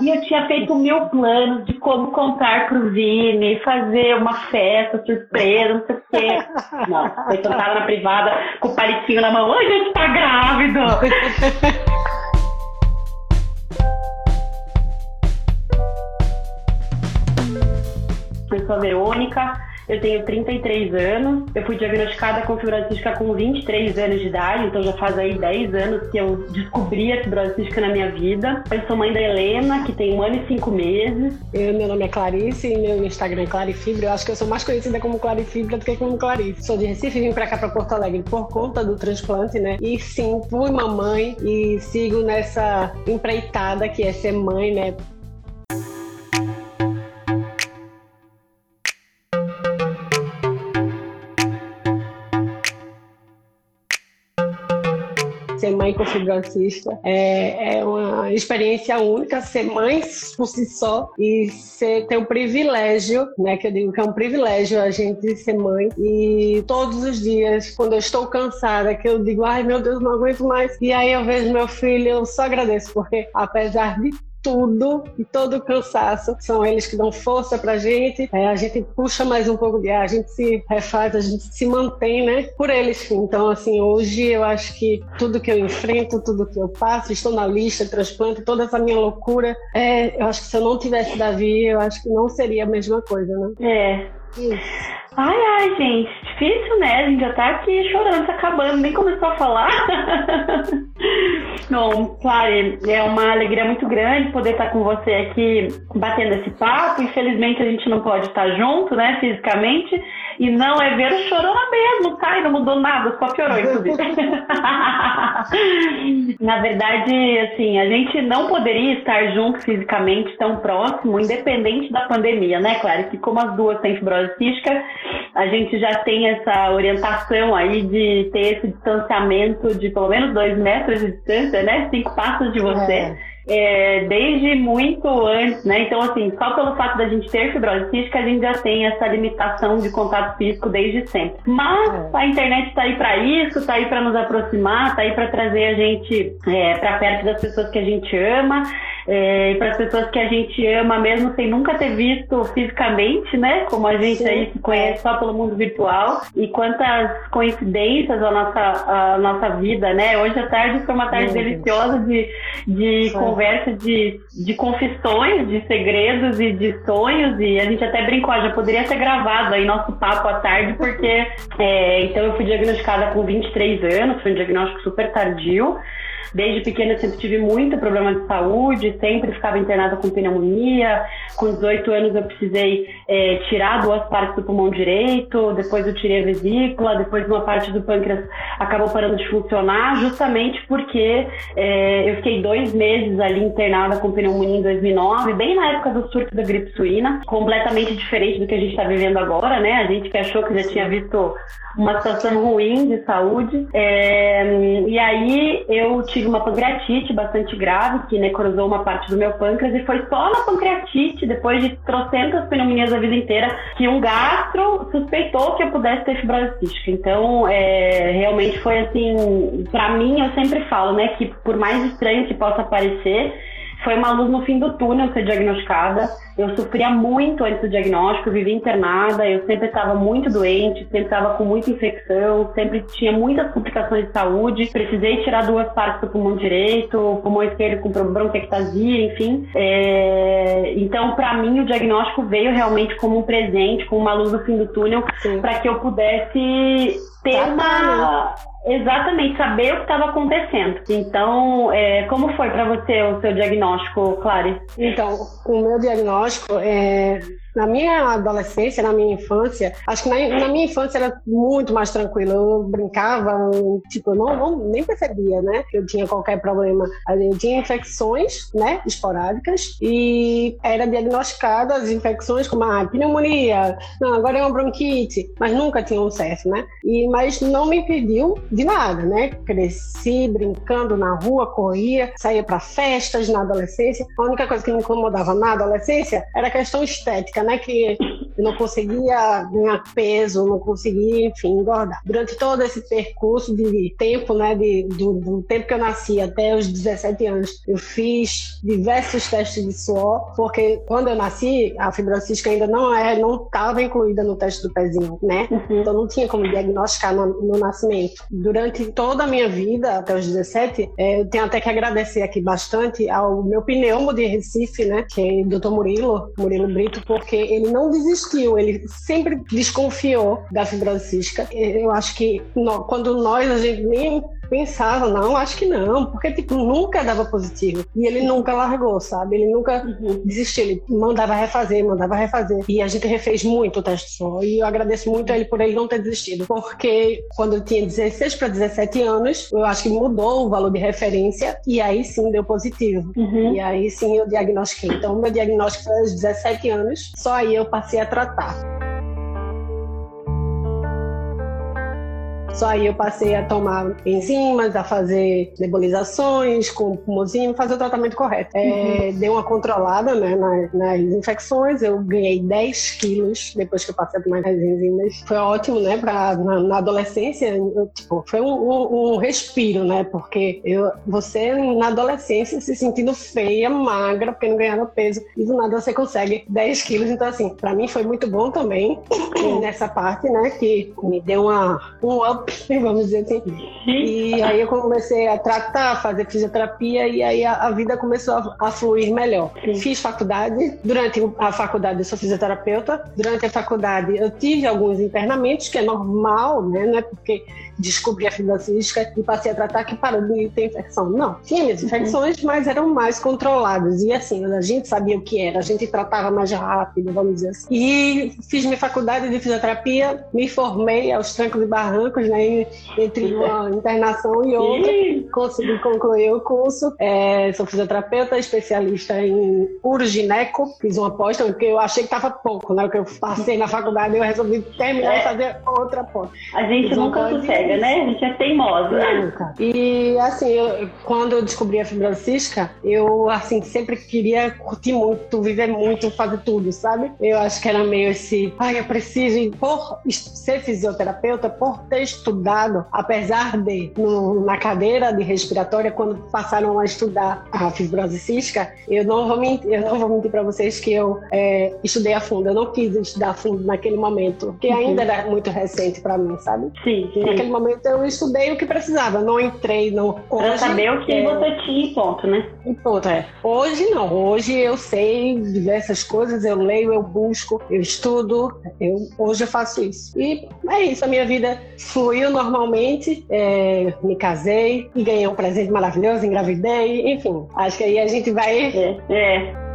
E eu tinha feito mil planos de como contar pro Vini, fazer uma festa surpresa, não sei o quê. Não, foi sentada na privada com o palitinho na mão. Ai, gente, tá grávido! Eu sou a Verônica, eu tenho 33 anos, eu fui diagnosticada com fibrose cística com 23 anos de idade, então já faz aí 10 anos que eu descobri a fibrose cística na minha vida. Eu sou mãe da Helena, que tem um ano e cinco meses. Eu, meu nome é Clarice e meu Instagram é Clarifibra. Eu acho que eu sou mais conhecida como Clarifibra do que como Clarice. Sou de Recife vim pra cá, pra Porto Alegre, por conta do transplante, né? E sim, fui mamãe e sigo nessa empreitada que é ser mãe, né? Mãe com fibrocista é, é uma experiência única, ser mãe por si só e ser, ter o privilégio, né, que eu digo que é um privilégio a gente ser mãe. E todos os dias, quando eu estou cansada, que eu digo, ai meu Deus, não aguento mais, e aí eu vejo meu filho, eu só agradeço, porque apesar de tudo e todo o cansaço. São eles que dão força pra gente. É, a gente puxa mais um pouco de ar, a gente se refaz, a gente se mantém, né? Por eles. Então, assim, hoje eu acho que tudo que eu enfrento, tudo que eu passo, estou na lista, transplante, toda essa minha loucura, é, eu acho que se eu não tivesse Davi, eu acho que não seria a mesma coisa, né? É. Isso. Ai, ai, gente, difícil, né? A gente já tá aqui chorando, tá acabando, nem começou a falar. Bom, claro, é uma alegria muito grande poder estar com você aqui batendo esse papo. Infelizmente a gente não pode estar junto, né, fisicamente. E não é ver o chorona mesmo, tá? E não mudou nada, só piorou, inclusive. Na verdade, assim, a gente não poderia estar junto fisicamente tão próximo, independente da pandemia, né, Claro? Que como as duas têm fibrose cística, a gente já tem essa orientação aí de ter esse distanciamento de pelo menos dois metros de distância, né? Cinco passos de você. É é, desde muito antes, né? Então, assim, só pelo fato da gente ter fibrose cística, a gente já tem essa limitação de contato físico desde sempre. Mas é. a internet está aí para isso, está aí para nos aproximar, está aí para trazer a gente é, para perto das pessoas que a gente ama é, e para as pessoas que a gente ama mesmo sem nunca ter visto fisicamente, né? Como a gente Sim. aí se conhece só pelo mundo virtual. E quantas coincidências a nossa, a nossa vida, né? Hoje à tarde foi uma tarde deliciosa de, de conversa, de, de confissões, de segredos e de sonhos. E a gente até brincou, já poderia ser gravado aí nosso papo à tarde, porque é, então eu fui diagnosticada com 23 anos, foi um diagnóstico super tardio. Desde pequena eu sempre tive muito problema de saúde, sempre ficava internada com pneumonia. Com 18 anos eu precisei é, tirar duas partes do pulmão direito, depois eu tirei a vesícula, depois uma parte do pâncreas acabou parando de funcionar, justamente porque é, eu fiquei dois meses ali internada com pneumonia em 2009, bem na época do surto da gripe suína, completamente diferente do que a gente está vivendo agora, né? A gente que achou que já tinha visto uma situação ruim de saúde. É, e aí eu tive uma pancreatite bastante grave, que necrosou uma parte do meu pâncreas, e foi só na pancreatite, depois de trocentas pneumonias vida inteira, que um gastro suspeitou que eu pudesse ter fibrose cística. Então, é, realmente foi assim, para mim, eu sempre falo, né, que por mais estranho que possa parecer, foi uma luz no fim do túnel ser diagnosticada. Eu sofria muito antes do diagnóstico, vivia internada, eu sempre estava muito doente, sempre estava com muita infecção, sempre tinha muitas complicações de saúde. Precisei tirar duas partes do pulmão direito, pulmão esquerdo com bronquiectasia, enfim. É... Então, para mim, o diagnóstico veio realmente como um presente, como uma luz no fim do túnel, para que eu pudesse ter uma Exatamente, saber o que estava acontecendo. Então, é, como foi para você o seu diagnóstico, Clary? Então, o meu diagnóstico é na minha adolescência, na minha infância, acho que na, na, minha infância era muito mais tranquilo. Eu brincava, tipo, eu não, não, nem percebia, né? Eu tinha qualquer problema. Eu tinha infecções, né? Esporádicas e era diagnosticada as infecções como a pneumonia, não, agora é uma bronquite, mas nunca tinha um certo, né? E, mas não me impediu de nada, né? Cresci brincando na rua, corria, saía para festas na adolescência. A única coisa que me incomodava na adolescência era a questão estética, né? Que eu não conseguia ganhar peso, não conseguia, enfim, engordar. Durante todo esse percurso de tempo, né, de, do, do tempo que eu nasci até os 17 anos, eu fiz diversos testes de suor, porque quando eu nasci, a fibrose cística ainda não é, não estava incluída no teste do pezinho, né? Uhum. Então não tinha como diagnosticar no, no, nascimento. Durante toda a minha vida, até os 17, é, eu tenho até que agradecer aqui bastante ao meu pneumo de Recife, né, que é o Dr. Murilo, Murilo Brito, porque ele não desistiu, ele sempre desconfiou da cística. Eu acho que quando nós, a gente nem pensava, não, acho que não, porque tipo, nunca dava positivo. E ele nunca largou, sabe? Ele nunca uhum. desistiu, ele mandava refazer, mandava refazer. E a gente refez muito o teste só. E eu agradeço muito a ele por ele não ter desistido. Porque quando eu tinha 16 para 17 anos, eu acho que mudou o valor de referência e aí sim deu positivo. Uhum. E aí sim eu diagnostiquei. Então, meu diagnóstico foi aos 17 anos, só aí eu passei a tratar. Só aí eu passei a tomar enzimas, a fazer nebulizações com pulmozima, fazer o tratamento correto. É, uhum. Deu uma controlada né, nas, nas, infecções, eu ganhei 10 quilos depois que eu passei a tomar as enzimas. Foi ótimo, né? Pra, na, na adolescência, eu, tipo, foi um, um, um, respiro, né? Porque eu, você na adolescência se sentindo feia, magra, porque não ganhava peso, e do nada você consegue 10 quilos. Então, assim, pra mim foi muito bom também nessa parte, né? Que me deu uma, um up vamos dizer assim. E aí eu comecei a tratar, fazer fisioterapia e aí a, a vida começou a, a, fluir melhor. Fiz faculdade, durante a faculdade eu sou fisioterapeuta, durante a faculdade eu tive alguns internamentos, que é normal, né? Não é porque descobri a fibrose cística e passei a tratar que parou de ter infecção. Não, tinha minhas infecções, mas eram mais controladas. E assim, a gente sabia o que era, a gente tratava mais rápido, vamos dizer assim. E fiz minha faculdade de fisioterapia, me formei aos trancos e barrancos, né? Entre uma internação e outra, consegui concluir o curso. É, sou fisioterapeuta, especialista em urgineco, fiz uma pós, porque eu achei que estava pouco, né? O que eu passei na faculdade, eu resolvi terminar é. e fazer outra pós. A gente nunca consegue né? A gente é teimosa. E assim, eu, quando eu descobri a cística, eu assim sempre queria curtir muito, viver muito, fazer tudo, sabe? Eu acho que era meio esse, ai, eu preciso, por ser fisioterapeuta, por ter estudado, apesar de no, na cadeira de respiratória, quando passaram a estudar a fibrose cística, eu não vou mentir, eu não vou mentir para vocês que eu é, estudei a fundo. Eu não quis estudar a fundo naquele momento, uhum. ainda era muito recente para mim, sabe? Sim, sim. Naquele momento eu estudei o que precisava, não entrei no. Para saber o que é... você tinha e ponto, né? E ponto, é. Hoje não, hoje eu sei diversas coisas, eu leio, eu busco, eu estudo, eu, hoje eu faço isso. E é isso, a minha vida fluiu normalmente, é, me casei e ganhei um presente maravilhoso, engravidei, enfim, acho que aí a gente vai. É. é.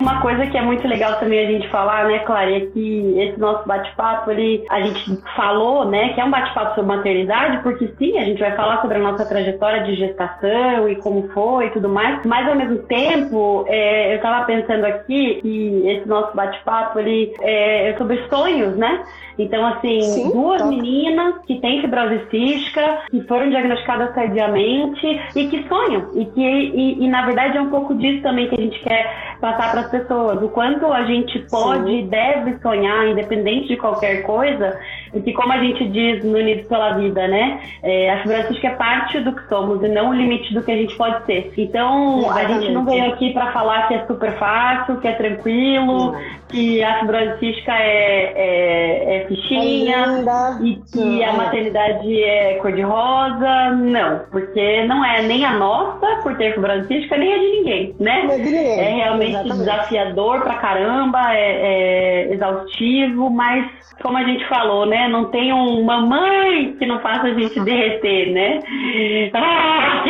Uma coisa que é muito legal também a gente falar, né, Clara, é que esse nosso bate-papo, ele, a gente falou, né, que é um bate-papo sobre maternidade, porque sim, a gente vai falar sobre a nossa trajetória de gestação e como foi e tudo mais, mas ao mesmo tempo, é, eu tava pensando aqui que esse nosso bate-papo, ele é, é sobre sonhos, né? Então, assim, sim, duas meninas que têm fibrose cística, que foram diagnosticadas tardiamente e que sonham. E que, e, e na verdade, é um pouco disso também que a gente quer passar para pessoas. O quanto a gente pode e deve sonhar, independente de qualquer coisa, e que, como a gente diz no Unidos pela Vida, né? É, a fibra é parte do que somos e não o limite do que a gente pode ser. Então, Exatamente. a gente não veio aqui para falar que é super fácil, que é tranquilo, que a fibra cística é, é, é fichinha é e que a maternidade é cor-de-rosa. Não, porque não é nem a nossa por ter fibra cística, nem a de ninguém, né? É, de ninguém. é realmente Exatamente. desafiador pra caramba, é, é exaustivo, mas como a gente falou, né? Não tem uma mãe que não faça a gente derreter, né? Ah!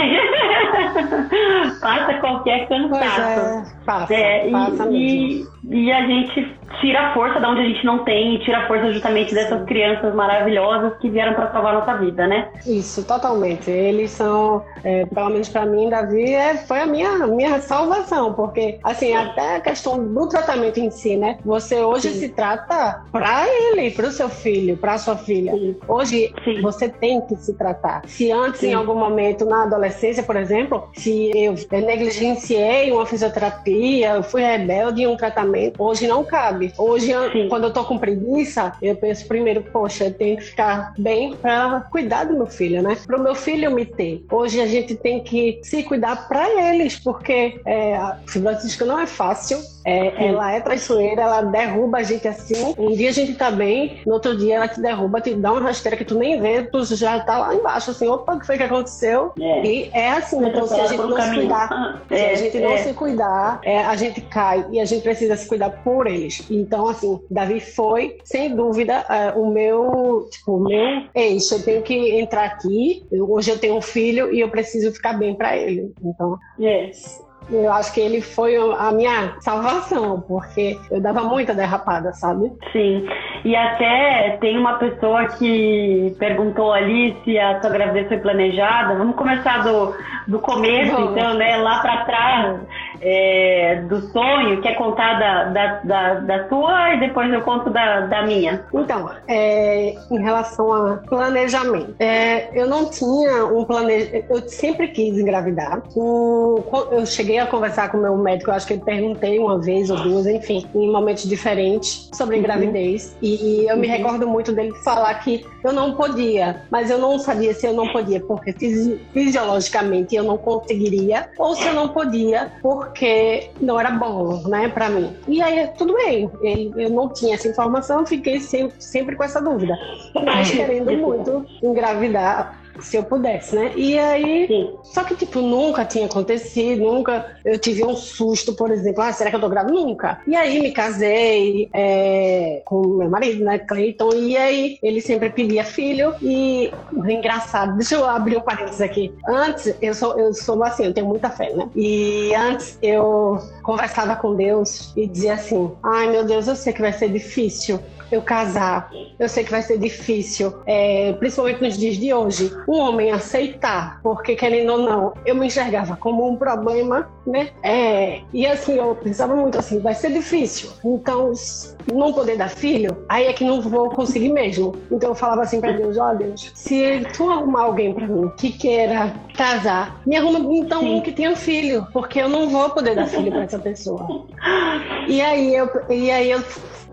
Passa qualquer cansaço. É, passa, é, passa e, e, e, a gente tira a força de onde a gente não tem e tira a força justamente dessas crianças maravilhosas que vieram para salvar nossa vida, né? Isso, totalmente. Eles são, é, pelo menos para mim, Davi, é, foi a minha, minha salvação, porque, assim, até a questão do tratamento em si, né? Você hoje Sim. se trata para ele, para o seu filho, para sua filha. Sim. Hoje você tem que se tratar. Se antes, em algum momento, na adolescência, por exemplo, se eu negligenciei uma fisioterapia, fui rebelde em um tratamento, hoje não cabe. Hoje, Sim. quando eu tô com preguiça, eu penso primeiro, poxa, eu tenho que ficar bem para cuidar do meu filho, né? Para o meu filho me ter. Hoje a gente tem que se cuidar para eles, porque é, a fibrose não é fácil é, ela é traiçoeira, ela derruba a gente assim. Um dia a gente tá bem, no outro dia ela te derruba, te dá uma rasteira que tu nem vê, tu já tá lá embaixo, assim, opa, o que foi que aconteceu? É. E é assim, então se a gente não se cuidar, ah, se a é, gente não é. se cuidar, é, a gente cai e a gente precisa se cuidar por eles. Então, assim, Davi foi, sem dúvida, o meu, tipo, o meu eixo. Eu tenho que entrar aqui, hoje eu tenho um filho e eu preciso ficar bem para ele. Então, yes. Eu acho que ele foi a minha salvação, porque eu dava muita derrapada, sabe? Sim. E até tem uma pessoa que perguntou ali se a sua gravidez foi planejada. Vamos começar do, do começo, Vamos. então, né? Lá para trás é, do sonho, quer contar da, da, da, da, sua e depois eu conto da, da minha? Então, é, em relação a planejamento, é, eu não tinha um planejamento, eu sempre quis engravidar. O, eu cheguei a conversar com o meu médico, eu acho que eu perguntei uma vez ou duas, enfim, em momentos diferentes sobre uhum. gravidez. E eu me uhum. recordo muito dele falar que eu não podia, mas eu não sabia se eu não podia porque fisiologicamente eu não conseguiria, ou se eu não podia porque porque não era bom, né, para mim. E aí, tudo bem, eu não tinha essa informação, fiquei sempre, sempre com essa dúvida. Mas querendo muito engravidar se eu pudesse, né? E aí, Sim. só que tipo, nunca tinha acontecido, nunca eu tive um susto, por exemplo, ah, será que eu tô grávida? Nunca. E aí me casei é, com meu marido, né, Clayton, e aí ele sempre pedia filho e engraçado, deixa eu abrir um parênteses aqui. Antes, eu sou, eu sou assim, eu tenho muita fé, né? E antes eu conversava com Deus e dizia assim, ai meu Deus, eu sei que vai ser difícil, eu casar, eu sei que vai ser difícil, é, principalmente nos dias de hoje, um homem aceitar, porque querendo ou não, eu me enxergava como um problema, né? É, e assim, eu pensava muito assim, vai ser difícil. Então, não poder dar filho, aí é que não vou conseguir mesmo. Então eu falava assim para Deus, ó oh, Deus, se tu arrumar alguém para mim que queira casar, me arruma então Sim. um que tenha filho, porque eu não vou poder dar filho para essa pessoa. E aí eu, e aí eu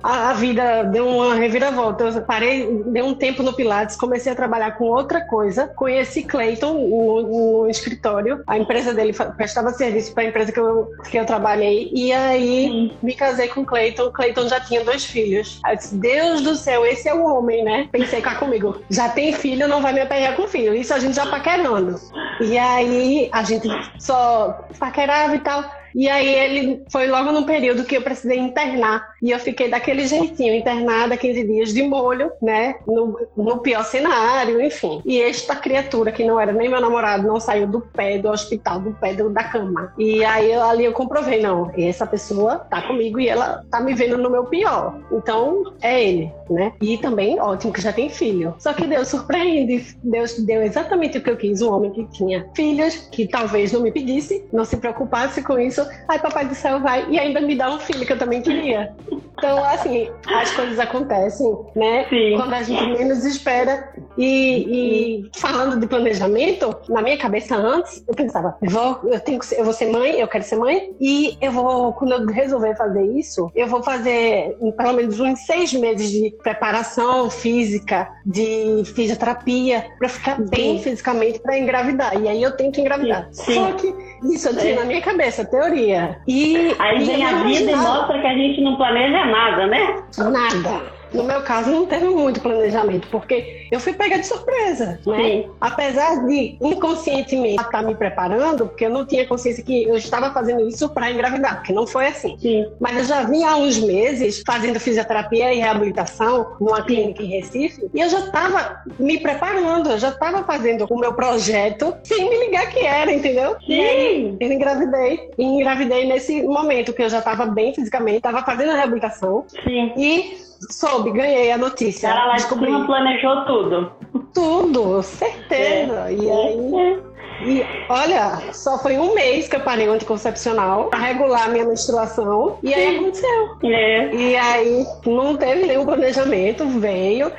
a, vida deu uma reviravolta. Eu parei, dei um tempo no Pilates, comecei a trabalhar com outra coisa. Conheci Clayton no, no escritório. A empresa dele prestava serviço para a empresa que eu, que eu trabalhei. E aí me casei com Clayton. Clayton já tinha dois filhos. Eu disse, Deus do céu, esse é o homem, né? Pensei cá comigo. Já tem filho, não vai me aperrear com filho. Isso a gente já paquerando. E aí a gente só paquerava e tal. E aí ele foi logo num período que eu precisei internar. E eu fiquei daquele jeitinho, internada 15 dias de molho, né? No, no pior cenário, enfim. E esta criatura, que não era nem meu namorado, não saiu do pé do hospital, do pé do, da cama. E aí eu, ali eu comprovei, não, essa pessoa tá comigo e ela tá me vendo no meu pior. Então é ele, né? E também, ótimo, que já tem filho. Só que Deus surpreende. Deus deu exatamente o que eu quis, um homem que tinha filhos, que talvez não me pedisse, não se preocupasse com isso, Ai, papai do céu vai e ainda me dá um filho que eu também queria. Então, assim, as coisas acontecem, né? Sim. Quando a gente menos espera. E, e, falando de planejamento, na minha cabeça antes, eu pensava, vou, eu tenho que ser, eu vou ser mãe, eu quero ser mãe, e eu vou, quando eu resolver fazer isso, eu vou fazer pelo menos uns seis meses de preparação física, de fisioterapia, para ficar Sim. bem fisicamente para engravidar. E aí eu tenho que engravidar. Sim. Só que isso eu tinha é. na minha cabeça, teoria. E aí vem a vida e mostra que a gente não planeja nada, né? Nada. No meu caso, não teve muito planejamento, porque eu fui pega de surpresa, né? Sim. Apesar de inconscientemente estar me preparando, porque eu não tinha consciência que eu estava fazendo isso para engravidar, porque não foi assim. Sim. Mas eu já vinha há uns meses fazendo fisioterapia e reabilitação numa clínica em Recife, e eu já estava me preparando, eu já estava fazendo o meu projeto sem me ligar que era, entendeu? Sim. E aí, eu engravidei. E engravidei nesse momento que eu já estava bem fisicamente, estava fazendo a reabilitação. Sim. E Soube, ganhei a notícia. Ela lá descobri. planejou tudo. Tudo, certeza. É. E aí. É. E olha, só foi um mês que eu parei o anticoncepcional pra regular minha menstruação. E aí aconteceu. É. E aí não teve nenhum planejamento, veio.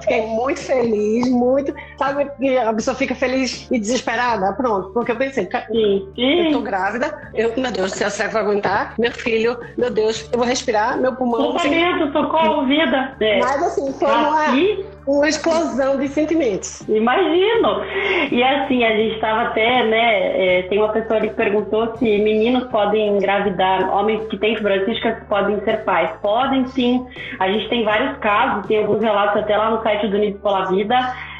Fiquei muito feliz, muito. Sabe que a pessoa fica feliz e desesperada? Pronto, porque eu pensei, sim, eu tô grávida, eu, meu Deus, se será que vai aguentar? Meu filho, meu Deus, eu vou respirar, meu pulmão. Tratamento, socorro, vida. É. Mas assim, foi uma, uma explosão de sentimentos. Imagino. E assim, a gente estava até, né? É, tem uma pessoa ali que perguntou se meninos podem engravidar, homens que têm fibrose podem ser pais. Podem sim. A gente tem vários casos, tem alguns relatos até lá no site do Unidos pela Vida.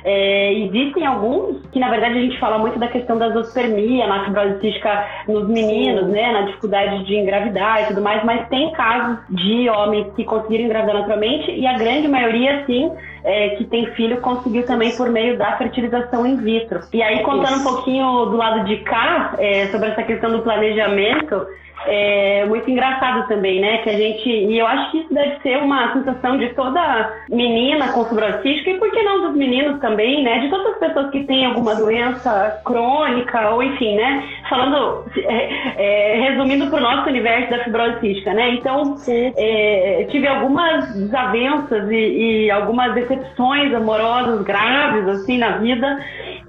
É, existem alguns que, na verdade, a gente fala muito da questão da zoospermia, na fibrose cística nos meninos, né, na dificuldade de engravidar e tudo mais, mas tem casos de homens que conseguiram engravidar naturalmente e a grande maioria, sim, é, que tem filho conseguiu também por meio da fertilização in vitro. E aí, contando um pouquinho do lado de cá, é, sobre essa questão do planejamento, é muito engraçado também, né? Que a gente. E eu acho que isso deve ser uma sensação de toda menina com fibrose e por que não dos meninos também, né? De todas as pessoas que têm alguma doença crônica, ou enfim, né? Falando, é, é, resumindo para o nosso universo da fibrose cística, né? Então, é, tive algumas desavenças e, e algumas decepções amorosas graves, assim, na vida.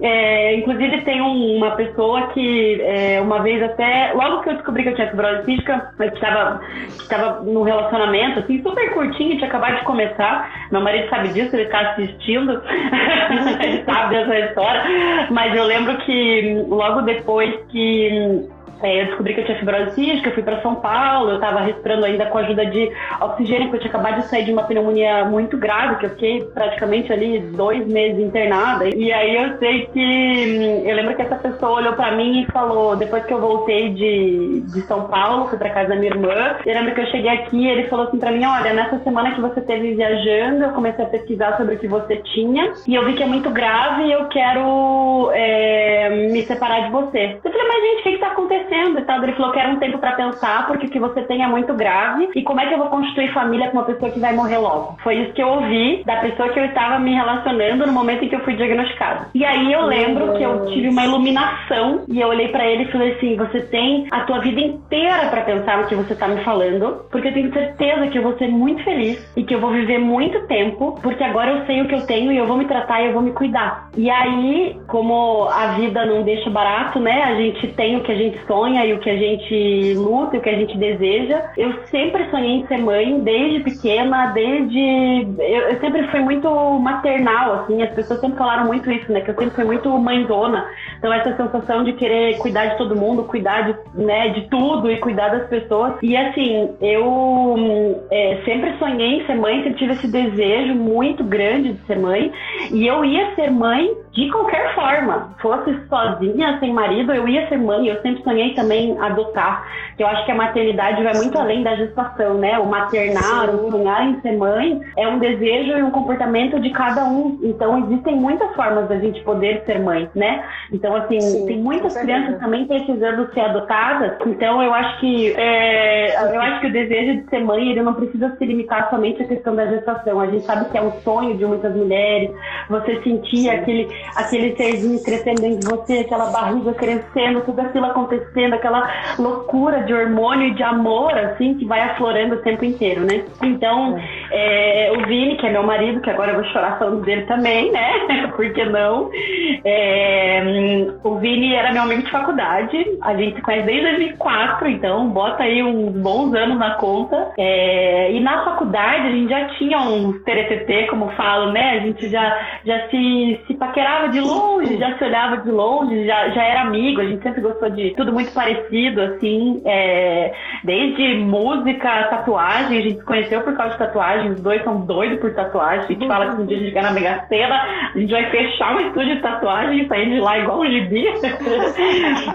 É, inclusive tem um, uma pessoa que é, uma vez até, logo que eu descobri que eu tinha fibrose cística, que estava que tava num relacionamento assim, super curtinho, tinha acabado de começar. Meu marido sabe disso, ele está assistindo, ele sabe dessa história. Mas eu lembro que logo depois que é, eu descobri que eu tinha fibrose cística, eu fui para São Paulo, eu estava respirando ainda com a ajuda de oxigênio, porque eu tinha acabado de sair de uma pneumonia muito grave, que eu fiquei praticamente ali dois meses internada. E aí eu sei que hum, eu lembro que essa pessoa olhou para mim e falou, depois que eu voltei de, de São Paulo, fui para casa da minha irmã, eu lembro que eu cheguei aqui e ele falou assim para mim, olha, nessa semana que você teve viajando, eu comecei a pesquisar sobre o que você tinha e eu vi que é muito grave e eu quero é, me separar de você. Eu falei, mas gente, o que, que tá acontecendo? Acontecendo e tal. Ele falou que era um tempo para pensar, porque o que você tem é muito grave. E como é que eu vou constituir família com uma pessoa que vai morrer logo? Foi isso que eu ouvi da pessoa que eu estava me relacionando no momento em que eu fui diagnosticada. E aí eu lembro que eu tive uma iluminação e eu olhei para ele e falei assim: você tem a tua vida inteira para pensar no que você tá me falando, porque eu tenho certeza que eu vou ser muito feliz e que eu vou viver muito tempo, porque agora eu sei o que eu tenho e eu vou me tratar e eu vou me cuidar. E aí, como a vida não deixa barato, né? A gente tem o que a gente sonha sonha e o que a gente luta e o que a gente deseja. Eu sempre sonhei em ser mãe, desde pequena, desde. Eu, eu sempre fui muito maternal, assim, as pessoas sempre falaram muito isso, né? Que eu sempre fui muito mãezona. Então, essa sensação de querer cuidar de todo mundo, cuidar de, né, de tudo e cuidar das pessoas. E assim, eu é, sempre sonhei em ser mãe, sempre tive esse desejo muito grande de ser mãe. E eu ia ser mãe de qualquer forma. Fosse sozinha, sem marido, eu ia ser mãe. Eu sempre sonhei também adotar. Eu acho que a maternidade vai muito além da gestação, né? O maternar, o sonhar em ser mãe é um desejo e um comportamento de cada um. Então existem muitas formas da gente poder ser mãe, né? Então assim Sim, tem muitas crianças também precisando ser adotadas. Então eu acho que é, eu acho que o desejo de ser mãe ele não precisa se limitar somente à questão da gestação. A gente sabe que é um sonho de muitas mulheres. Você sentir aquele aquele serzinho crescendo dentro de você, aquela barriga crescendo, tudo aquilo acontecendo, aquela loucura de hormônio e de amor, assim, que vai aflorando o tempo inteiro, né? Então, é, o Vini, que é meu marido, que agora eu vou chorar falando dele também, né? Por que não? É, o Vini era meu amigo de faculdade, a gente se conhece desde 2004, então bota aí uns bons anos na conta. É, e na faculdade a gente já tinha uns TTT, como falo, né? A gente já, já se, se paquerava de longe, já se olhava de longe, já, já era amigo, a gente sempre gostou de tudo muito parecido, assim, é, desde música, tatuagem, a gente se conheceu por causa de tatuagem, os dois são doidos por tatuagem, a gente fala que um dia a gente ganhar na Mega Sena, a gente vai fechar um estúdio de tatuagem e sair de lá igual um gibi.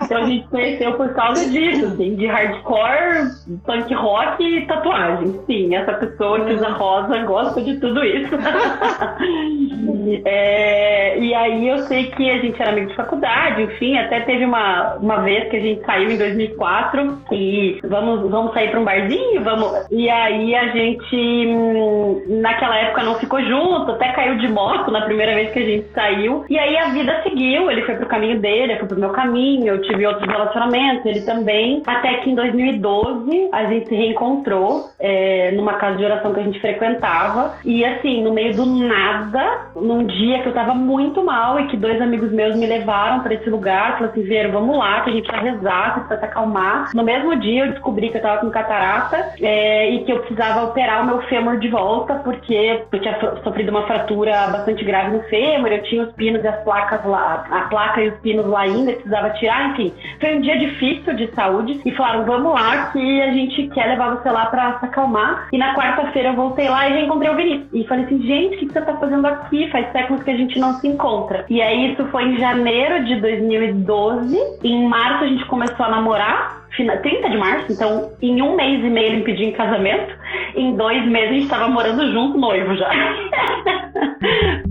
então a gente se conheceu por causa disso, assim, de hardcore, punk rock e tatuagem. Sim, essa pessoa que usa rosa gosta de tudo isso. é, e aí aí eu sei que a gente era amigo de faculdade, enfim, até teve uma, uma vez que a gente saiu em 2004 e vamos, vamos sair para um barzinho, vamos. E aí a gente, hum, naquela época, não ficou junto, até caiu de moto na primeira vez que a gente saiu. E aí a vida seguiu, ele foi pro caminho dele, eu fui pro meu caminho, eu tive outros relacionamentos, ele também. Até que em 2012 a gente se reencontrou é, numa casa de oração que a gente frequentava. E assim, no meio do nada, num dia que eu tava muito mal e que dois amigos meus me levaram para esse lugar, falaram assim: Vieram, vamos lá, que a gente vai rezar, que precisa se acalmar. No mesmo dia eu descobri que eu tava com catarata é, e que eu precisava operar o meu fêmur de volta, porque eu tinha sofrido uma fratura bastante grave no fêmur, eu tinha os pinos e as placas lá, a placa e os pinos lá ainda, precisava tirar, enfim. Foi um dia difícil de saúde e falaram: vamos lá, que a gente quer levar você lá pra se acalmar. E na quarta-feira eu voltei lá e já encontrei o Vinícius. E falei assim: gente, o que você tá fazendo aqui? Faz séculos que a gente não se encontra. E aí isso foi em janeiro de 2012. Em março a gente começou a namorar. 30 de março, então em um mês e meio ele me pediu em casamento. Em dois meses a gente estava morando junto, noivo já.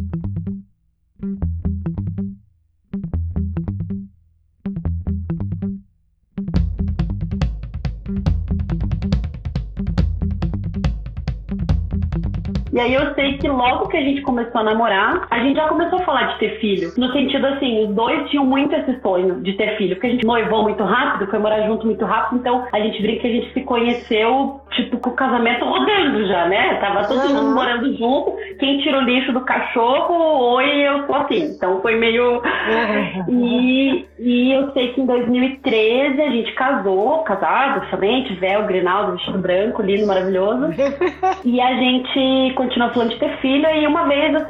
E aí eu sei que logo que a gente começou a namorar, a gente já começou a falar de ter filho. No sentido assim, os dois tinham muito esse sonho de ter filho. Porque a gente noivou muito rápido, foi morar junto muito rápido, então a gente brinca que a gente se conheceu, tipo, com o casamento rodando já, né? Tava todo uhum. mundo morando junto. Quem tira o lixo do cachorro, oi, eu sou assim. Então foi meio. E, e eu sei que em 2013 a gente casou, casado, somente, véu, grinaldo, vestido branco, lindo, maravilhoso. e a gente continuou falando de ter filho e uma vez eu,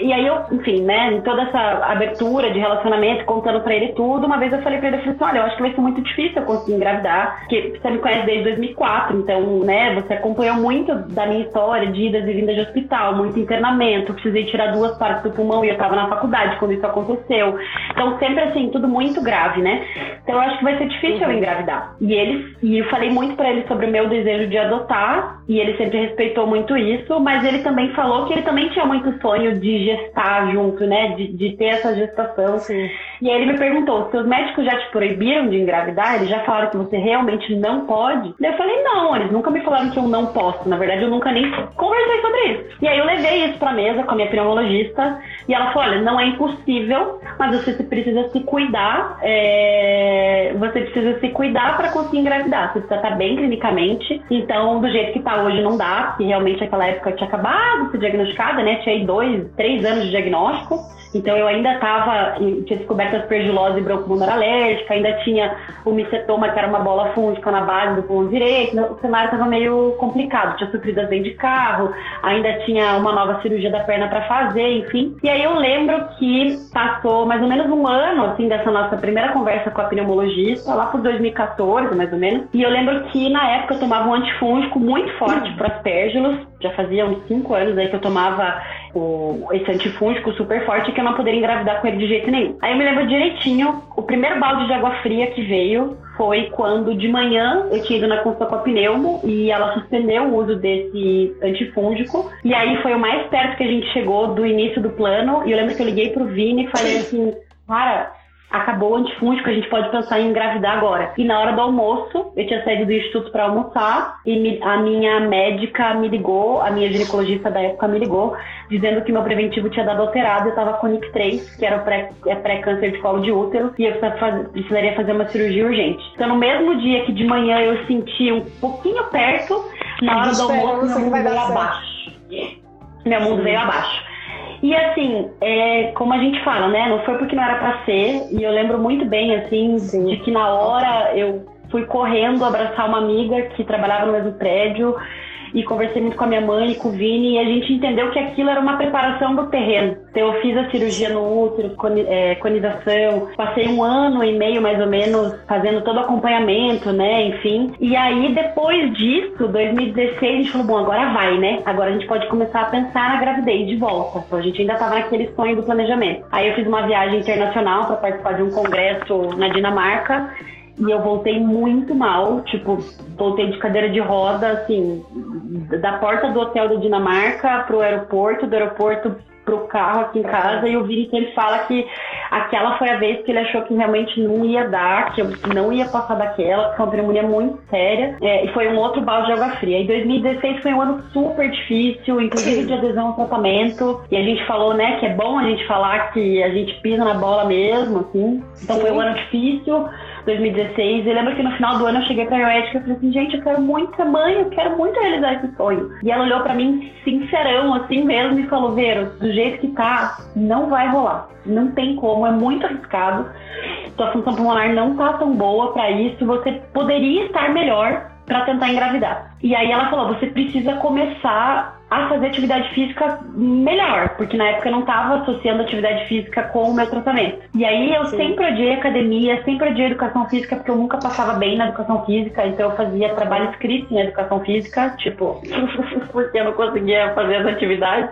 e aí eu, enfim, né, em toda essa abertura de relacionamento, contando pra ele tudo, uma vez eu falei pra ele, eu falei assim, olha, eu acho que vai ser muito difícil eu conseguir engravidar, porque você me conhece desde 2004, então, né, você acompanhou muito da minha história de idas e vindas de hospital, muito internamento, precisei tirar duas partes do pulmão e eu tava na faculdade quando isso aconteceu. Então, sempre assim, tudo muito grave, né? Então, eu acho que vai ser difícil uhum. eu engravidar. E ele, e eu falei muito para ele sobre o meu desejo de adotar, e ele sempre respeitou muito isso, mas ele também falou que ele também tinha muito sonho de gestar junto, né? De, de ter essa gestação. Sim. E aí ele me perguntou: se os médicos já te proibiram de engravidar, eles já falaram que você realmente não pode? Daí eu falei: não, eles nunca me falaram que eu não posso. Na verdade, eu nunca nem conversei sobre isso. E aí eu levei isso pra mesa com a minha pneumologista e ela falou: olha, não é impossível, mas você precisa se cuidar. É... Você precisa se cuidar para conseguir engravidar. Você precisa estar bem clinicamente. Então, do jeito que tá hoje, não dá, porque realmente naquela época tinha acabado de ser diagnosticada, né? Tinha aí dois, três anos de diagnóstico. Então eu ainda estava, tinha descoberto aspergilose e broncopulmonar alérgica, ainda tinha o micetoma, que era uma bola fúngica na base do pulmão direito. O cenário estava meio complicado, tinha sofrido acidente de carro, ainda tinha uma nova cirurgia da perna para fazer, enfim. E aí eu lembro que passou mais ou menos um ano, assim, dessa nossa primeira conversa com a pneumologista, lá por 2014, mais ou menos. E eu lembro que na época eu tomava um antifúngico muito forte para aspergilos, já fazia uns cinco anos aí que eu tomava o, esse antifúngico super forte que eu não poderia engravidar com ele de jeito nenhum. Aí eu me lembro direitinho, o primeiro balde de água fria que veio foi quando de manhã eu tinha ido na consulta com a pneumo e ela suspendeu o uso desse antifúngico. E aí foi o mais perto que a gente chegou do início do plano. E eu lembro que eu liguei pro Vini e falei assim, cara, acabou o antifúngico, a gente pode pensar em engravidar agora. E na hora do almoço, eu tinha saído do instituto para almoçar e me, a minha médica me ligou, a minha ginecologista da época me ligou, dizendo que meu preventivo tinha dado alterado, eu estava com NIC3, que era é pré-câncer de colo de útero, e eu precisaria fazer uma cirurgia urgente. Então, no mesmo dia que de manhã eu senti um pouquinho perto, na hora do almoço, meu mundo veio abaixo. Meu mundo veio abaixo. E assim, é, como a gente fala, né? Não foi porque não era para ser. E eu lembro muito bem, assim, Sim. de que na hora eu fui correndo abraçar uma amiga que trabalhava no mesmo prédio e conversei muito com a minha mãe e com o Vini e a gente entendeu que aquilo era uma preparação do terreno. Então eu fiz a cirurgia no útero, é, conização, passei um ano e meio mais ou menos fazendo todo o acompanhamento, né, enfim. E aí depois disso, 2016, a gente falou, bom, agora vai, né? Agora a gente pode começar a pensar na gravidez de volta. Então a gente ainda estava naquele sonho do planejamento. Aí eu fiz uma viagem internacional para participar de um congresso na Dinamarca e eu voltei muito mal, tipo, voltei de cadeira de roda, assim, da porta do hotel da Dinamarca pro aeroporto, do aeroporto pro carro aqui em casa e o Vini sempre fala que aquela foi a vez que ele achou que realmente não ia dar, que eu não ia passar daquela, que foi uma pneumonia muito séria. É, e foi um outro balde de água fria. E 2016 foi um ano super difícil, inclusive de adesão ao tratamento. E a gente falou, né, que é bom a gente falar que a gente pisa na bola mesmo, assim. Então Sim. foi um ano difícil. 2016. Eu lembro que no final do ano eu cheguei pra médica e falei assim, gente, eu quero muito ser mãe, eu quero muito realizar esse sonho. E ela olhou para mim sincerão, assim mesmo, e falou, Vero, do jeito que tá, não vai rolar. Não tem como, é muito arriscado. Sua função pulmonar não tá tão boa para isso, você poderia estar melhor para tentar engravidar. E aí ela falou, você precisa começar a fazer atividade física melhor, porque na época eu não estava associando atividade física com o meu tratamento. E aí eu Sim. sempre odiei academia, sempre odiei educação física, porque eu nunca passava bem na educação física, então eu fazia trabalho escrito em educação física, tipo, porque eu não conseguia fazer as atividades,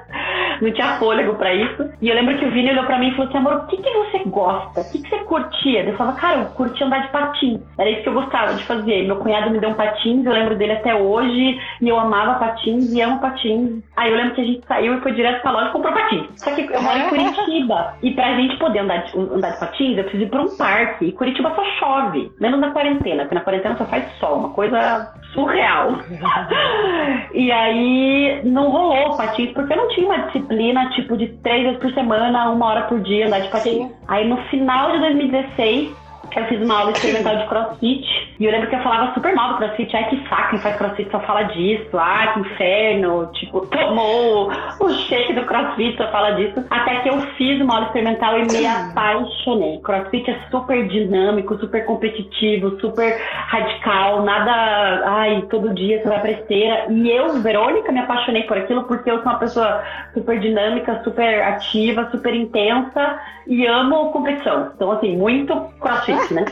não tinha fôlego para isso. E eu lembro que o Vini olhou para mim e falou assim: amor, o que, que você gosta? O que, que você curtia? Eu falava, cara, eu curtia andar de patins. Era isso que eu gostava de fazer. Meu cunhado me deu um patins, eu lembro dele até hoje, e eu amava patins e amo patins Aí eu lembro que a gente saiu e foi direto pra loja e comprou patins. Só que eu moro em Curitiba. e pra gente poder andar de, andar de patins, eu preciso ir pra um parque. E Curitiba só chove. Menos na quarentena, porque na quarentena só faz sol. Uma coisa surreal. e aí não rolou patins, porque eu não tinha uma disciplina tipo de três vezes por semana, uma hora por dia andar de patins. Sim. Aí no final de 2016, eu fiz uma aula experimental de crossfit. E eu lembro que eu falava super mal do crossfit. Ai, que saco, quem faz crossfit só fala disso. Ai, que inferno. Tipo, tomou o shake do crossfit, só fala disso. Até que eu fiz uma aula experimental e me apaixonei. Crossfit é super dinâmico, super competitivo, super radical. Nada, ai, todo dia você vai pra esteira. E eu, Verônica, me apaixonei por aquilo porque eu sou uma pessoa super dinâmica, super ativa, super intensa e amo competição. Então, assim, muito crossfit, né?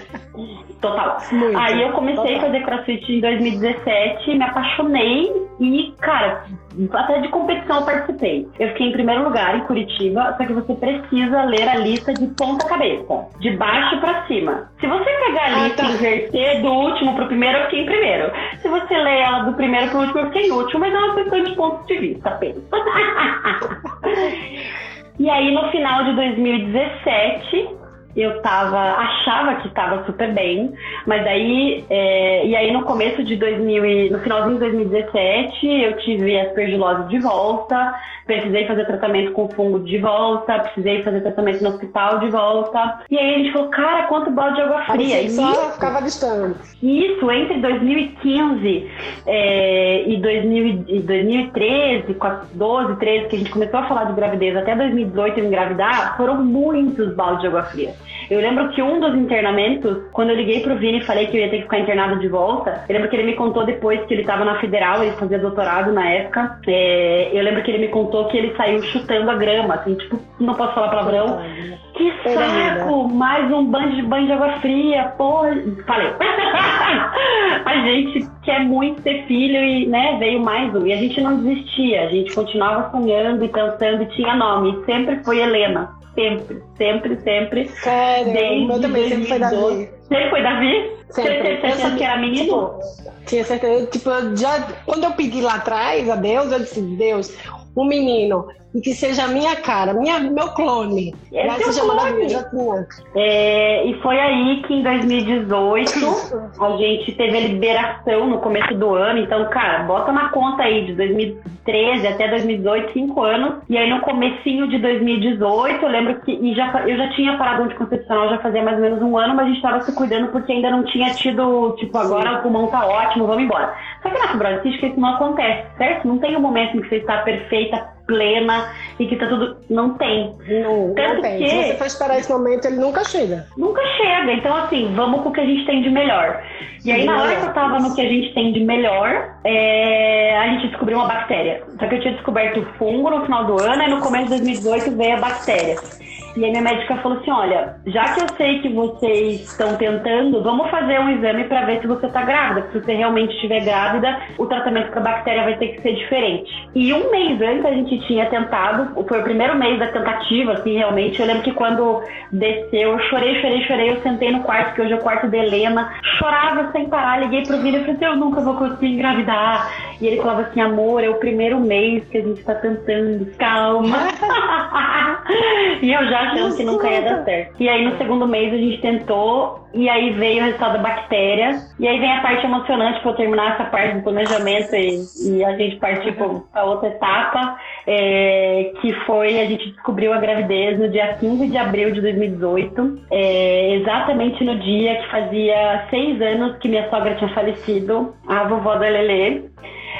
Total. Muito, Aí eu comecei total. a fazer crossfit em 2017, me apaixonei e, cara, até de competição eu participei. Eu fiquei em primeiro lugar em Curitiba, só que você precisa ler a lista de ponta cabeça, de baixo para cima. Se você pegar a ah, lista ah, tá. e inverter do último pro primeiro, eu fiquei em primeiro. Se você ler ela do primeiro pro último, eu fiquei em último, mas é uma questão de pontos de vista apenas. E aí, no final de 2017, eu tava, achava que estava super bem, mas aí, é, e aí no começo de 2000, no finalzinho de 2017, eu tive aspergilose de volta, precisei fazer tratamento com fungo de volta, precisei fazer tratamento no hospital de volta. E aí a gente falou, cara, quanto balde de água fria. E só ficava distante. Isso, entre 2015 é, e 2000, 2013, 12, 13, que a gente começou a falar de gravidez, até 2018 eu engravidar, foram muitos baldes de água fria. Eu lembro que um dos internamentos, quando eu liguei pro Vini e falei que eu ia ter que ficar internado de volta, eu lembro que ele me contou depois que ele tava na federal, ele fazia doutorado na época. É, eu lembro que ele me contou que ele saiu chutando a grama, assim, tipo, não posso falar palavrão. Que saco! Mais um banho de banho de água fria, porra. Falei. a gente quer muito ter filho e, né, veio mais um. E a gente não desistia, a gente continuava sonhando e cantando e tinha nome. E sempre foi Helena sempre, sempre, sempre. Sério? Desde eu também sempre foi Davi. Sempre foi Davi? Sempre. Você certeza que era menino? Tinha certeza. Tipo, já, quando eu pedi lá atrás a Deus, eu disse, Deus, um menino e que seja a minha cara, minha, meu clone. É Vai seja maravilhoso. É, e foi aí que em 2018 a gente teve a liberação no começo do ano. Então, cara, bota na conta aí de 2013 até 2018, cinco anos. E aí no comecinho de 2018, eu lembro que e já, eu já tinha parado anticoncepcional já fazia mais ou menos um ano, mas a gente estava se cuidando porque ainda não tinha tido, tipo, agora Sim. o pulmão tá ótimo, vamos embora. Só que na fibrose cística isso não acontece, certo? Não tem um momento em que você está perfeita, plena e que tá tudo. Não tem. Não, Tanto não tem. Que... Se você for esperar esse momento, ele nunca chega. Nunca chega. Então, assim, vamos com o que a gente tem de melhor. E aí, na hora que eu tava no que a gente tem de melhor, é... a gente descobriu uma bactéria. Só que eu tinha descoberto o fungo no final do ano e no começo de 2018 veio a bactéria. E a minha médica falou assim: olha, já que eu sei que vocês estão tentando, vamos fazer um exame para ver se você está grávida. Se você realmente estiver grávida, o tratamento com a bactéria vai ter que ser diferente. E um mês antes a gente tinha tentado, foi o primeiro mês da tentativa, assim, realmente. Eu lembro que quando desceu, eu chorei, chorei, chorei. Eu sentei no quarto, que hoje é o quarto da Helena, chorava sem parar. Liguei pro vídeo e falei assim: eu nunca vou conseguir engravidar. E ele falava assim, amor, é o primeiro mês que a gente tá tentando, calma. e eu já achando que nunca ia dar certo. E aí no segundo mês a gente tentou, e aí veio o resultado da bactéria. E aí vem a parte emocionante para eu terminar essa parte do planejamento e, e a gente partir para outra etapa, é, que foi a gente descobriu a gravidez no dia 15 de abril de 2018, é, exatamente no dia que fazia seis anos que minha sogra tinha falecido, a vovó da Lelê.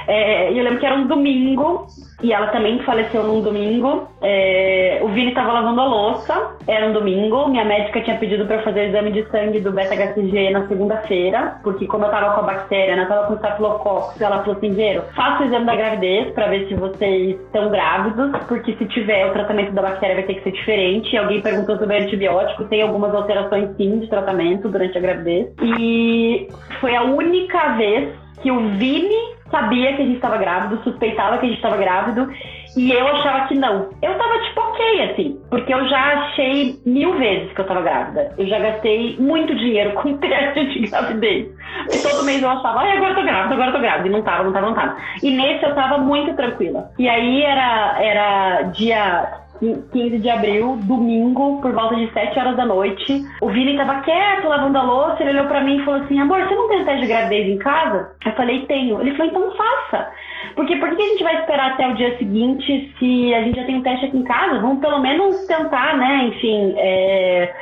É, eu lembro que era um domingo e ela também faleceu num domingo. É, o Vini estava lavando a louça, era um domingo. Minha médica tinha pedido para fazer o exame de sangue do beta-HCG na segunda-feira, porque como eu tava com a bactéria, né, tava com estafilococcus, ela falou assim: Vero, faça o exame da gravidez para ver se vocês estão grávidos, porque se tiver, o tratamento da bactéria vai ter que ser diferente. Alguém perguntou sobre antibiótico, tem algumas alterações sim de tratamento durante a gravidez. E foi a única vez que o Vini sabia que a gente estava grávido, suspeitava que a gente estava grávido, e eu achava que não. Eu tava tipo ok, assim, porque eu já achei mil vezes que eu tava grávida. Eu já gastei muito dinheiro com teste de gravidez. E todo mês eu achava, ai, agora eu tô grávida, agora eu tô grávida. E não tava, não tava, não tava. E nesse eu tava muito tranquila. E aí era, era dia 15 de abril, domingo, por volta de 7 horas da noite. O Vini tava quieto, lavando a louça, ele olhou pra mim e falou assim, amor, você não tem teste de gravidez em casa? Eu falei, tenho. Ele falou, então faça. Porque por que a gente vai esperar até o dia seguinte se a gente já tem um teste aqui em casa? Vamos pelo menos tentar, né? Enfim, é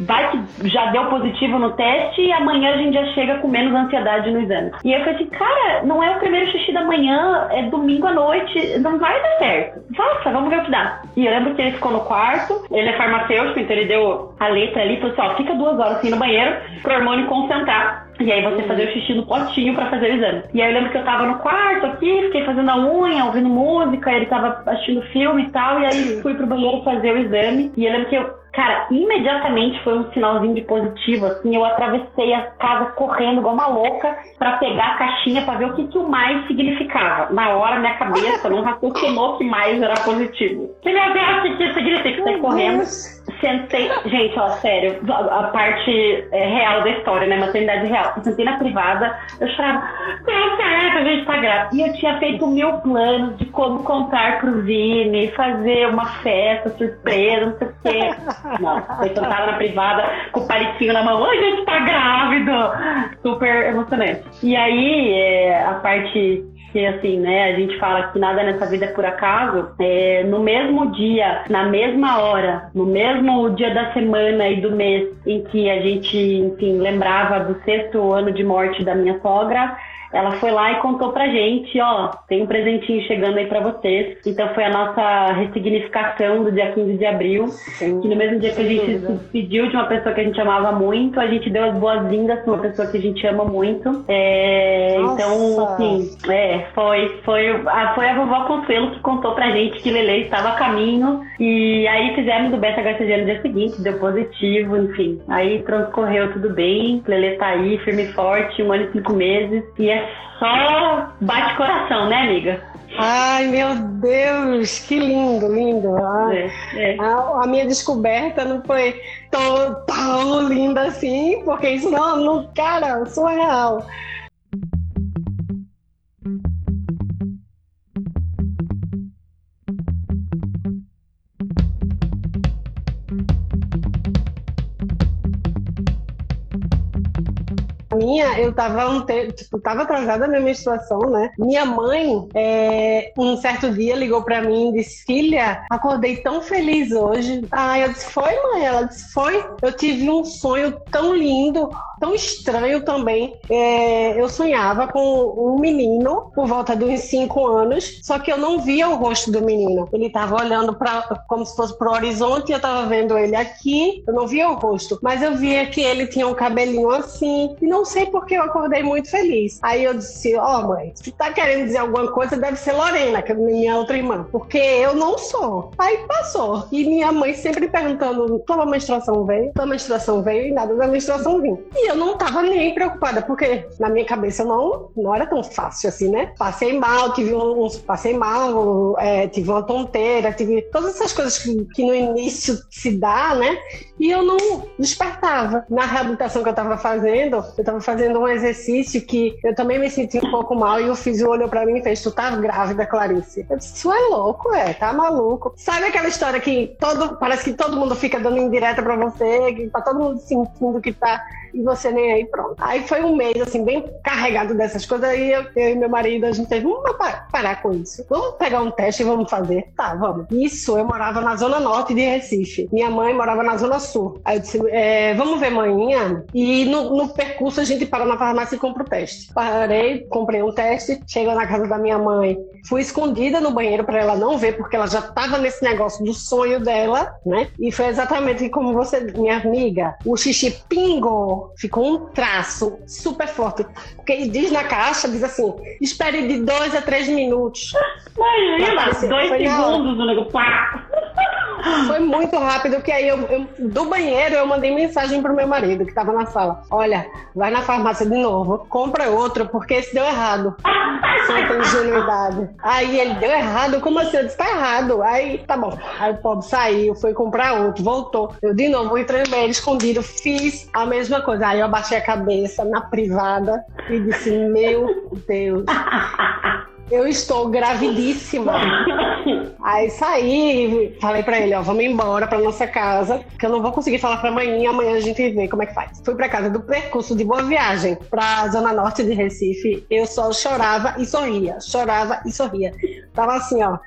vai que já deu positivo no teste e amanhã a gente já chega com menos ansiedade no exame. E eu falei assim, cara, não é o primeiro xixi da manhã, é domingo à noite, não vai dar certo. Faça, vamos ver o que dá. E eu lembro que ele ficou no quarto, ele é farmacêutico, então ele deu a letra ali falou assim, ó, fica duas horas assim no banheiro pro hormônio concentrar. E aí você fazer o xixi no potinho para fazer o exame. E aí eu lembro que eu tava no quarto aqui, fiquei fazendo a unha, ouvindo música, ele tava assistindo filme e tal, e aí fui pro banheiro fazer o exame. E eu lembro que eu Cara, imediatamente foi um sinalzinho de positivo, assim, eu atravessei a casa correndo igual uma louca para pegar a caixinha para ver o que, que o mais significava. Na hora, minha cabeça não raciocinou que mais era positivo. Que meu Deus, o que, significa? Saí correndo. Deus sentei. Gente, ó, sério, a, parte é, real da história, né? Maternidade real. Eu sentei na privada, eu chorava, tá certo, a gente tá grávida. E eu tinha feito mil planos de como contar pro Vini, fazer uma festa surpresa, não sei o quê. Não, eu tava na privada com o palitinho na mão, a gente tá grávida! Super emocionante. E aí, é, a parte que assim, né, a gente fala que nada nessa vida é por acaso, é, no mesmo dia, na mesma hora, no mesmo dia da semana e do mês em que a gente, enfim, lembrava do sexto ano de morte da minha sogra, ela foi lá e contou pra gente, ó, tem um presentinho chegando aí pra vocês. Então foi a nossa ressignificação do dia 15 de abril. Sim, que no mesmo dia que a gente se despediu de uma pessoa que a gente amava muito, a gente deu as boas-vindas pra uma pessoa que a gente ama muito. É, então, assim, é, foi, foi, a, foi a vovó Consuelo que contou pra gente que Lele estava a caminho. E aí fizemos o beta HCG no dia seguinte, deu positivo, enfim. Aí transcorreu tudo bem. Lele tá aí, firme e forte, um ano e cinco meses. E é só bate coração, né, amiga? Ai, meu Deus, que lindo, lindo. É, é. A, a, minha descoberta não foi tão, tão linda assim, porque isso não, não cara, surreal. Minha, eu tava, um te... tipo, tava atrasada na minha situação, né? Minha mãe, é... um certo dia, ligou pra mim e disse: Filha, acordei tão feliz hoje. Ah, eu disse: Foi, mãe? Ela disse: Foi. Eu tive um sonho tão lindo, tão estranho também. É... Eu sonhava com um menino por volta uns 5 anos, só que eu não via o rosto do menino. Ele tava olhando pra... como se fosse pro horizonte eu tava vendo ele aqui. Eu não via o rosto, mas eu via que ele tinha um cabelinho assim. E não sei porque eu acordei muito feliz. Aí eu disse: Ó, oh, mãe, se tá querendo dizer alguma coisa, deve ser Lorena, que é minha outra irmã, porque eu não sou. Aí passou. E minha mãe sempre perguntando: tua menstruação veio? Tua menstruação veio? E nada da menstruação vinha. E eu não tava nem preocupada, porque na minha cabeça não, não era tão fácil assim, né? Passei mal, tive uns. Passei mal, é, tive uma tonteira, tive todas essas coisas que, que no início se dá, né? E eu não despertava. Na reabilitação que eu tava fazendo, eu tava fazendo um exercício que eu também me senti um pouco mal e o físico olhou pra mim e fez: Tu tá grávida, Clarice? Eu disse: Tu é louco, é, tá maluco. Sabe aquela história que todo, parece que todo mundo fica dando indireta pra você, que tá todo mundo sentindo que tá e você nem aí, pronto. Aí foi um mês, assim, bem carregado dessas coisas. Aí eu, eu e meu marido, a gente fez: Vamos parar com isso. Vamos pegar um teste e vamos fazer. Tá, vamos. Isso, eu morava na zona norte de Recife. Minha mãe morava na zona sul. Aí eu disse: é, Vamos ver manhã. E no, no percurso a gente para na farmácia e compra o teste. Parei, comprei um teste, chego na casa da minha mãe. Fui escondida no banheiro para ela não ver, porque ela já estava nesse negócio do sonho dela, né? E foi exatamente como você, minha amiga, o xixi pingou, ficou um traço super forte. Porque ele diz na caixa, diz assim: espere de dois a três minutos. Imagina, dois segundos no negócio. Foi muito rápido que aí eu, eu, do banheiro eu mandei mensagem pro meu marido que estava na sala. Olha, vai na farmácia de novo, compra outro, porque esse deu errado. Santa ingenuidade. Aí ele deu errado, como assim? Eu disse, tá errado. Aí, tá bom. Aí o pobre saiu, foi comprar outro, voltou. Eu de novo entrei no banheiro escondido, fiz a mesma coisa. Aí eu abaixei a cabeça na privada e disse, meu Deus. Eu estou gravidíssima. Aí saí, falei pra ele, ó, vamos embora pra nossa casa, que eu não vou conseguir falar pra amanhã, amanhã a gente vê como é que faz. Fui pra casa do percurso de Boa Viagem, pra Zona Norte de Recife, eu só chorava e sorria, chorava e sorria. Tava assim, ó,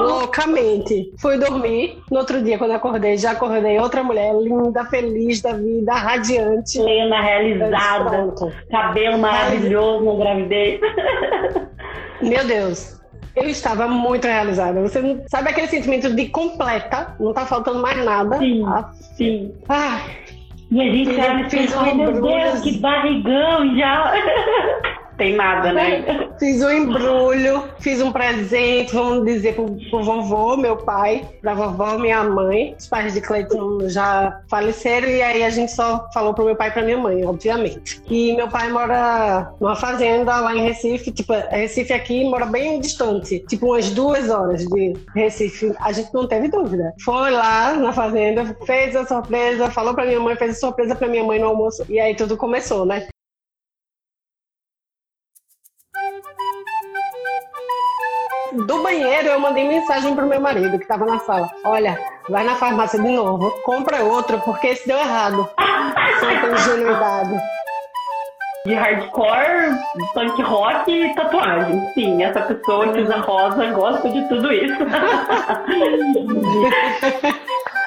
loucamente. Fui dormir, no outro dia, quando acordei, já acordei outra mulher linda, feliz da vida, radiante. Plena, realizada, cabelo maravilhoso na gravidez. Meu Deus. Eu estava muito realizada. Você não sabe aquele sentimento de completa, não tá faltando mais nada. Sim, ah, sim. Ah, e a gente e pensa, meu Deus, que barrigão já. tem nada, né? Fiz um embrulho, fiz um presente, vamos dizer, pro, pro vovô, meu pai, pra vovó, minha mãe. Os pais de Cleiton já faleceram e aí a gente só falou pro meu pai e pra minha mãe, obviamente. E meu pai mora numa fazenda lá em Recife, tipo, Recife aqui mora bem distante, tipo umas duas horas de Recife. A gente não teve dúvida. Foi lá na fazenda, fez a surpresa, falou pra minha mãe, fez a surpresa pra minha mãe no almoço. E aí tudo começou, né? Do banheiro, eu mandei mensagem pro meu marido, que tava na sala. Olha, vai na farmácia de novo, compra outro, porque esse deu errado. Santa ingenuidade. De hardcore, punk rock e tatuagem. Sim, essa pessoa que usa rosa gosta de tudo isso.